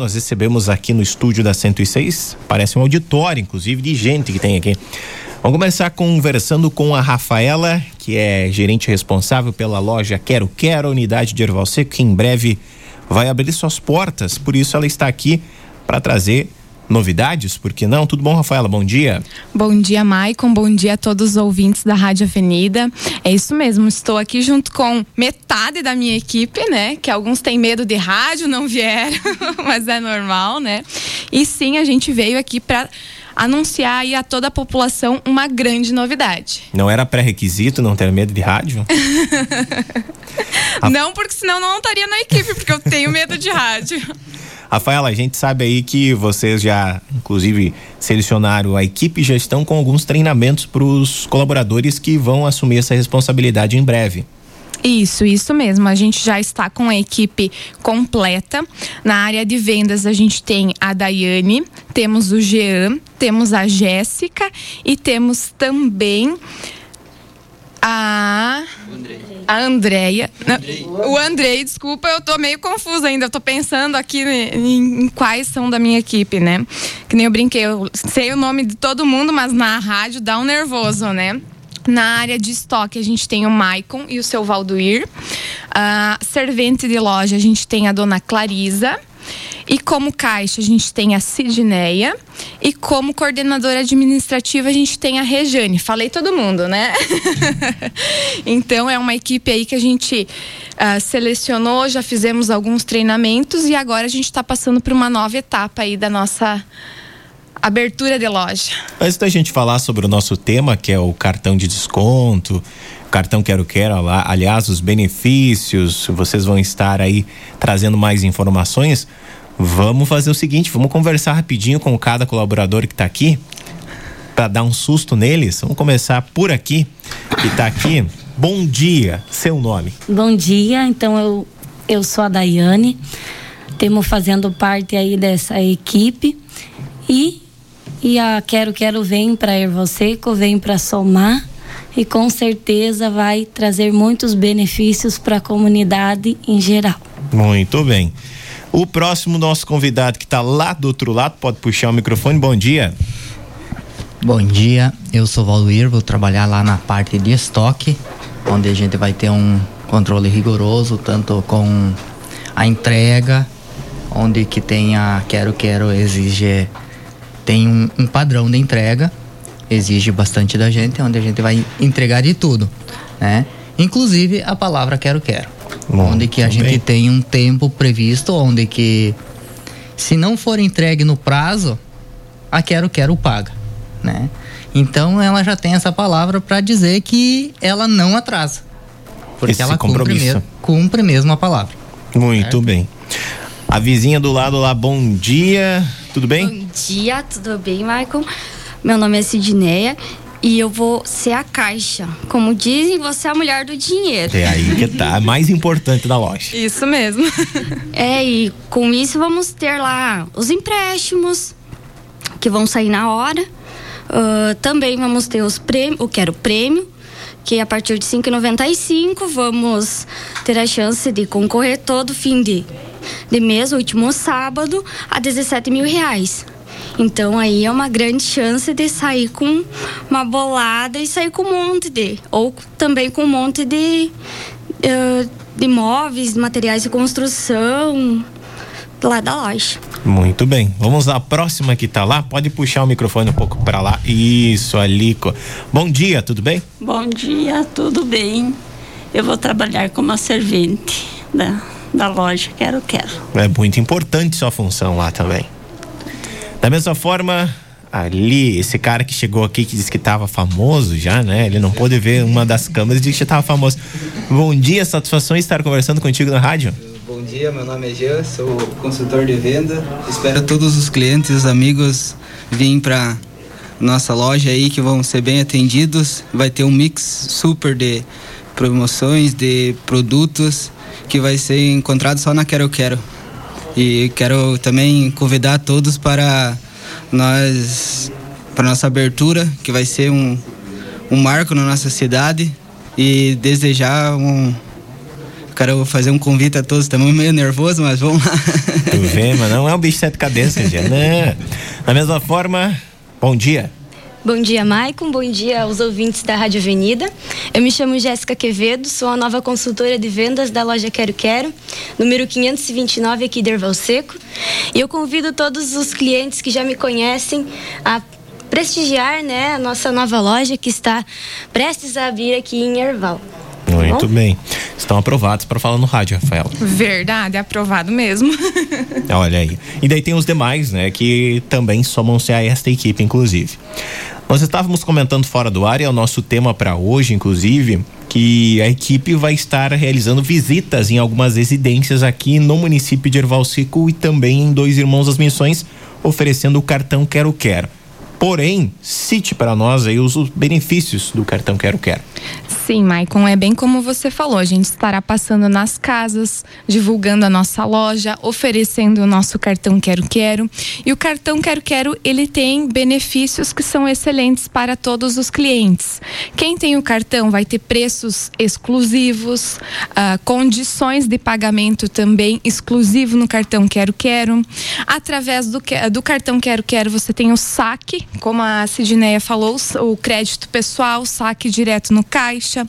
Nós recebemos aqui no estúdio da 106, parece um auditório, inclusive, de gente que tem aqui. Vamos começar conversando com a Rafaela, que é gerente responsável pela loja Quero Quero, unidade de Erval Seco, que em breve vai abrir suas portas. Por isso ela está aqui para trazer novidades, por que não? Tudo bom, Rafaela? Bom dia. Bom dia, Maicon. Bom dia a todos os ouvintes da Rádio Avenida. É isso mesmo, estou aqui junto com metade da minha equipe, né? Que alguns têm medo de rádio, não vieram, mas é normal, né? E sim, a gente veio aqui para anunciar aí a toda a população uma grande novidade. Não era pré-requisito não ter medo de rádio? não, porque senão não estaria na equipe, porque eu tenho medo de rádio. Rafaela, a gente sabe aí que vocês já, inclusive, selecionaram a equipe e já estão com alguns treinamentos para os colaboradores que vão assumir essa responsabilidade em breve. Isso, isso mesmo. A gente já está com a equipe completa. Na área de vendas, a gente tem a Daiane, temos o Jean, temos a Jéssica e temos também a. A Andréia. O Andrei, desculpa, eu tô meio confusa ainda. Eu tô pensando aqui em, em, quais são da minha equipe, né? Que nem eu brinquei, eu sei o nome de todo mundo, mas na rádio dá um nervoso, né? Na área de estoque, a gente tem o Maicon e o seu Valduir. Uh, servente de loja, a gente tem a dona Clarisa. E como caixa, a gente tem a Sidneia. E como coordenadora administrativa, a gente tem a Rejane. Falei todo mundo, né? então, é uma equipe aí que a gente uh, selecionou, já fizemos alguns treinamentos e agora a gente está passando por uma nova etapa aí da nossa abertura de loja. Antes da gente falar sobre o nosso tema, que é o cartão de desconto, cartão Quero Quero, aliás, os benefícios, vocês vão estar aí trazendo mais informações. Vamos fazer o seguinte, vamos conversar rapidinho com cada colaborador que está aqui para dar um susto neles. Vamos começar por aqui, que está aqui. Bom dia, seu nome. Bom dia, então eu eu sou a Daiane. Temos fazendo parte aí dessa equipe e e a Quero Quero vem para Erval Seco, vem para somar e com certeza vai trazer muitos benefícios para a comunidade em geral. Muito bem. O próximo nosso convidado que está lá do outro lado, pode puxar o microfone. Bom dia. Bom dia, eu sou Valuir, vou trabalhar lá na parte de estoque, onde a gente vai ter um controle rigoroso, tanto com a entrega, onde que tem a Quero Quero exige tem um, um padrão de entrega, exige bastante da gente, onde a gente vai entregar de tudo, né? Inclusive a palavra quero quero. Bom, onde que a gente bem. tem um tempo previsto, onde que se não for entregue no prazo, a quero quero paga, né? Então ela já tem essa palavra para dizer que ela não atrasa. Porque Esse ela cumpre mesmo, cumpre mesmo a palavra. Muito certo? bem. A vizinha do lado lá, bom dia, tudo bem? Bom dia, tudo bem, Michael? Meu nome é Sidneia e eu vou ser a caixa. Como dizem, você é a mulher do dinheiro. É aí que tá, a mais importante da loja. Isso mesmo. é, e com isso vamos ter lá os empréstimos que vão sair na hora. Uh, também vamos ter os prêmios, o quero prêmio, que a partir de 5,95 vamos ter a chance de concorrer todo fim de de mês, último sábado, a 17 mil reais. Então aí é uma grande chance de sair com uma bolada e sair com um monte de. Ou também com um monte de, uh, de móveis, materiais de construção lá da loja. Muito bem. Vamos à próxima que está lá. Pode puxar o microfone um pouco para lá. Isso, Alico. Bom dia, tudo bem? Bom dia, tudo bem. Eu vou trabalhar como servente da da loja. Quero, quero. É muito importante sua função lá também. Da mesma forma, ali, esse cara que chegou aqui que disse que estava famoso já, né? Ele não pôde ver uma das câmeras e disse que estava famoso. Bom dia, satisfação estar conversando contigo na rádio. Bom dia, meu nome é Jean, sou consultor de venda. Espero todos os clientes, os amigos virem para nossa loja aí que vão ser bem atendidos. Vai ter um mix super de promoções, de produtos que vai ser encontrado só na Quero Quero. E quero também convidar todos para nós para nossa abertura, que vai ser um, um marco na nossa cidade e desejar um Quero fazer um convite a todos, estamos meio nervoso, mas vamos lá. Tu vê, mas não é um bicho de sete cabeças, já, né? Da mesma forma, bom dia. Bom dia, Maicon. Bom dia aos ouvintes da Rádio Avenida. Eu me chamo Jéssica Quevedo, sou a nova consultora de vendas da loja Quero Quero, número 529 aqui de Erval Seco. E eu convido todos os clientes que já me conhecem a prestigiar né, a nossa nova loja que está prestes a abrir aqui em Erval. Muito Bom? bem. Estão aprovados para falar no rádio, Rafael. Verdade, aprovado mesmo. Olha aí. E daí tem os demais, né, que também somam-se a esta equipe, inclusive. Nós estávamos comentando fora do ar e é o nosso tema para hoje, inclusive, que a equipe vai estar realizando visitas em algumas residências aqui no município de Erval Seco e também em Dois Irmãos das Missões, oferecendo o cartão Quero Quero. Porém, cite para nós aí os benefícios do cartão Quero Quero. Sim, Maicon, é bem como você falou. A gente estará passando nas casas, divulgando a nossa loja, oferecendo o nosso cartão Quero Quero. E o cartão Quero Quero, ele tem benefícios que são excelentes para todos os clientes. Quem tem o cartão vai ter preços exclusivos, uh, condições de pagamento também exclusivo no cartão Quero Quero. Através do, do cartão Quero Quero, você tem o saque, como a Sidneia falou, o crédito pessoal, saque direto no caixa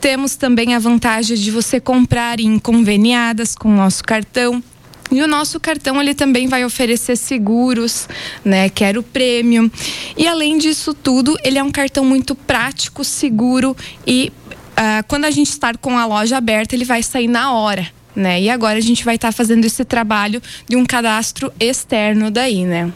temos também a vantagem de você comprar em conveniadas com o nosso cartão. E o nosso cartão ele também vai oferecer seguros, né? Quero prêmio. E além disso tudo, ele é um cartão muito prático, seguro e uh, quando a gente estar com a loja aberta, ele vai sair na hora. Né? E agora a gente vai estar tá fazendo esse trabalho de um cadastro externo daí, né?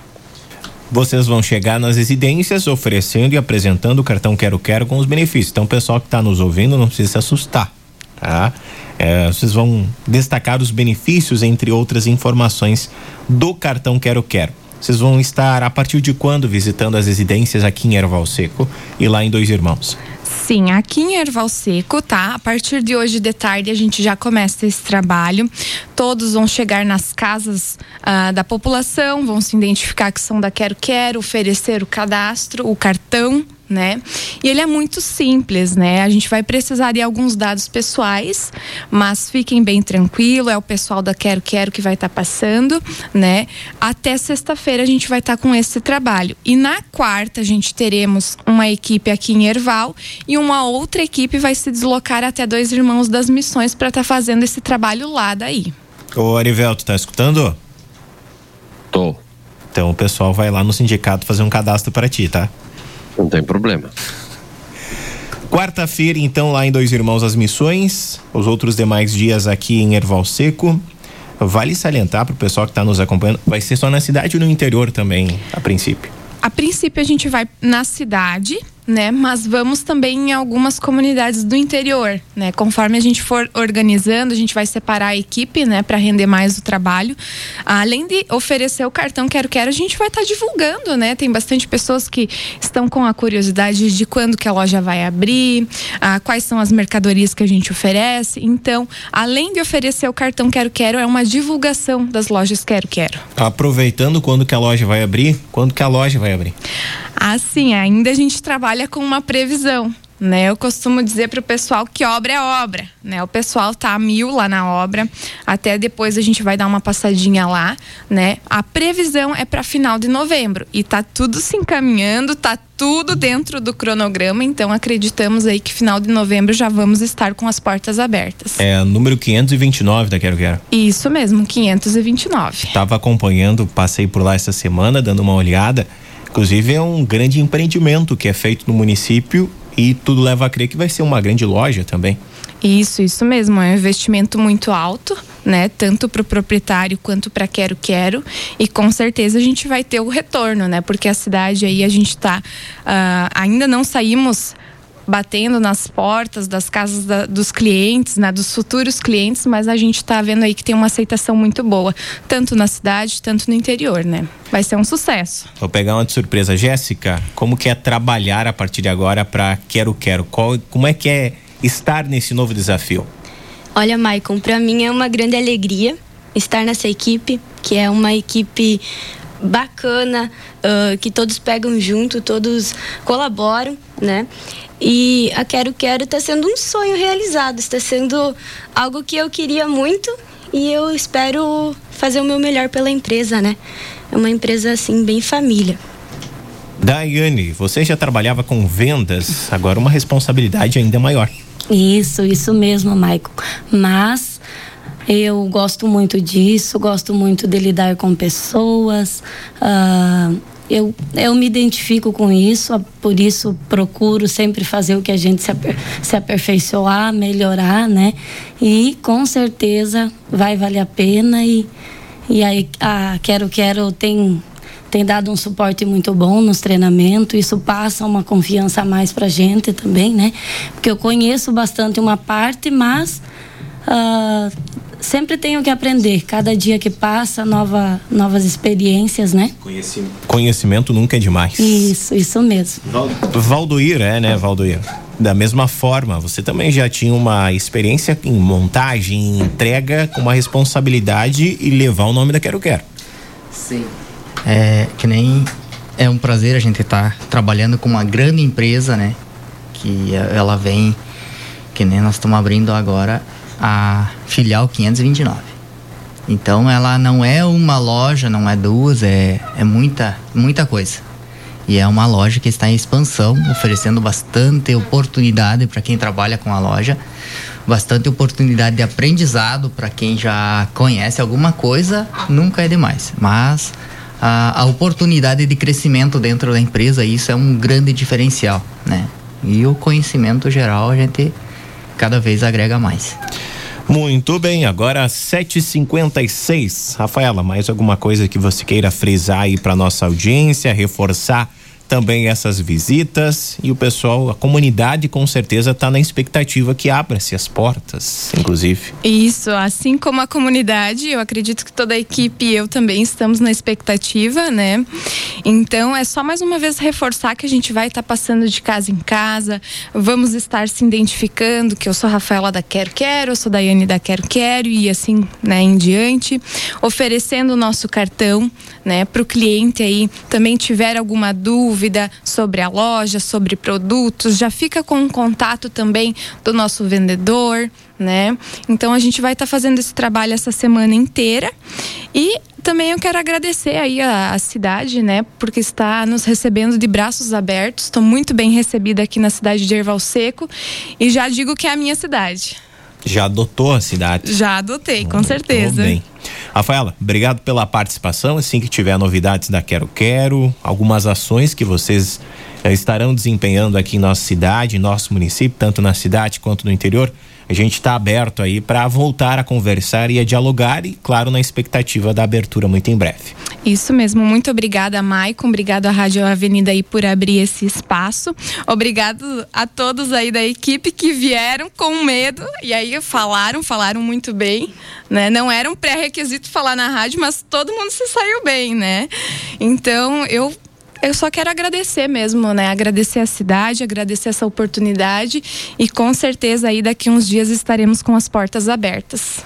Vocês vão chegar nas residências oferecendo e apresentando o cartão Quero Quero com os benefícios. Então, o pessoal que está nos ouvindo não precisa se assustar, tá? É, vocês vão destacar os benefícios, entre outras informações, do cartão Quero Quero. Vocês vão estar a partir de quando visitando as residências aqui em Erval Seco e lá em Dois Irmãos? Sim, aqui em Erval Seco, tá? A partir de hoje de tarde a gente já começa esse trabalho. Todos vão chegar nas casas uh, da população, vão se identificar que são da Quero Quero, oferecer o cadastro, o cartão né? E ele é muito simples, né? A gente vai precisar de alguns dados pessoais, mas fiquem bem tranquilo, é o pessoal da Quero Quero que vai estar tá passando, né? Até sexta-feira a gente vai estar tá com esse trabalho. E na quarta a gente teremos uma equipe aqui em Erval e uma outra equipe vai se deslocar até dois irmãos das missões para estar tá fazendo esse trabalho lá daí. Ô Arivel, tu tá escutando? Tô. Então o pessoal vai lá no sindicato fazer um cadastro para ti, tá? Não tem problema. Quarta-feira, então, lá em Dois Irmãos as Missões, os outros demais dias aqui em Erval Seco. Vale salientar para o pessoal que está nos acompanhando, vai ser só na cidade ou no interior também, a princípio? A princípio a gente vai na cidade, né? Mas vamos também em algumas comunidades do interior, né? Conforme a gente for organizando, a gente vai separar a equipe, né, para render mais o trabalho. Além de oferecer o cartão Quero Quero, a gente vai estar tá divulgando, né? Tem bastante pessoas que estão com a curiosidade de quando que a loja vai abrir, ah, quais são as mercadorias que a gente oferece. Então, além de oferecer o cartão Quero Quero, é uma divulgação das lojas Quero Quero. Aproveitando quando que a loja vai abrir, quando que a loja vai abrir? Assim, ainda a gente trabalha com uma previsão. Né, eu costumo dizer para o pessoal que obra é obra, né? O pessoal tá a mil lá na obra, até depois a gente vai dar uma passadinha lá, né? A previsão é para final de novembro e tá tudo se encaminhando, tá tudo dentro do cronograma, então acreditamos aí que final de novembro já vamos estar com as portas abertas. É número 529 da Quero Quero. Isso mesmo, 529. Tava acompanhando, passei por lá essa semana dando uma olhada. Inclusive é um grande empreendimento que é feito no município e tudo leva a crer que vai ser uma grande loja também. Isso, isso mesmo. É um investimento muito alto, né? Tanto para o proprietário quanto para quero quero. E com certeza a gente vai ter o retorno, né? Porque a cidade aí a gente está uh, ah, ainda não saímos batendo nas portas das casas da, dos clientes, né, dos futuros clientes, mas a gente está vendo aí que tem uma aceitação muito boa, tanto na cidade, tanto no interior, né? Vai ser um sucesso. Vou pegar uma de surpresa, Jéssica. Como que é trabalhar a partir de agora para Quero Quero? Qual, como é que é estar nesse novo desafio? Olha, Maicon, para mim é uma grande alegria estar nessa equipe, que é uma equipe bacana, uh, que todos pegam junto, todos colaboram, né? E a Quero Quero está sendo um sonho realizado, está sendo algo que eu queria muito e eu espero fazer o meu melhor pela empresa, né? É uma empresa assim bem família. Daiane, você já trabalhava com vendas, agora uma responsabilidade ainda maior. Isso, isso mesmo, Maicon. Mas eu gosto muito disso, gosto muito de lidar com pessoas. Uh, eu, eu me identifico com isso, por isso procuro sempre fazer o que a gente se, aper, se aperfeiçoar, melhorar, né? E com certeza vai valer a pena e, e aí a Quero Quero tem tem dado um suporte muito bom nos treinamentos, isso passa uma confiança a mais pra gente também, né? Porque eu conheço bastante uma parte, mas uh, sempre tenho que aprender. Cada dia que passa, nova, novas experiências, né? Conhecimento, Conhecimento nunca é demais. Isso, isso mesmo. Valdoir, é, né, Valdoir? Da mesma forma, você também já tinha uma experiência em montagem, em entrega, com uma responsabilidade e levar o nome da Quero Quero. Sim. É que nem é um prazer a gente estar tá trabalhando com uma grande empresa, né? Que ela vem, que nem nós estamos abrindo agora a filial 529. Então ela não é uma loja, não é duas, é, é muita, muita coisa. E é uma loja que está em expansão, oferecendo bastante oportunidade para quem trabalha com a loja, bastante oportunidade de aprendizado para quem já conhece alguma coisa, nunca é demais. Mas a, a oportunidade de crescimento dentro da empresa, isso é um grande diferencial, né? E o conhecimento geral a gente cada vez agrega mais. Muito bem, agora 7h56. Rafaela, mais alguma coisa que você queira frisar aí para nossa audiência, reforçar também essas visitas e o pessoal, a comunidade com certeza está na expectativa que abra-se as portas, inclusive. Isso, assim como a comunidade, eu acredito que toda a equipe e eu também estamos na expectativa, né? Então é só mais uma vez reforçar que a gente vai estar tá passando de casa em casa, vamos estar se identificando que eu sou Rafaela da Quero Quero, eu sou da Daiane da Quero Quero e assim, né, em diante, oferecendo o nosso cartão, né, para o cliente aí também tiver alguma dúvida dúvida sobre a loja, sobre produtos, já fica com um contato também do nosso vendedor, né? Então a gente vai estar tá fazendo esse trabalho essa semana inteira e também eu quero agradecer aí a, a, cidade, né, porque está nos recebendo de braços abertos. Estou muito bem recebida aqui na cidade de Erval Seco e já digo que é a minha cidade. Já adotou a cidade? Já adotei, com certeza. Bem. Rafaela, obrigado pela participação. Assim que tiver novidades da Quero Quero, algumas ações que vocês eh, estarão desempenhando aqui em nossa cidade, em nosso município, tanto na cidade quanto no interior, a gente está aberto aí para voltar a conversar e a dialogar e, claro, na expectativa da abertura muito em breve. Isso mesmo. Muito obrigada, Maicon. Obrigado à Rádio Avenida aí por abrir esse espaço. Obrigado a todos aí da equipe que vieram com medo e aí falaram, falaram muito bem, né? Não era um pré-requisito falar na rádio, mas todo mundo se saiu bem, né? Então, eu eu só quero agradecer mesmo, né? Agradecer a cidade, agradecer essa oportunidade e com certeza aí daqui uns dias estaremos com as portas abertas.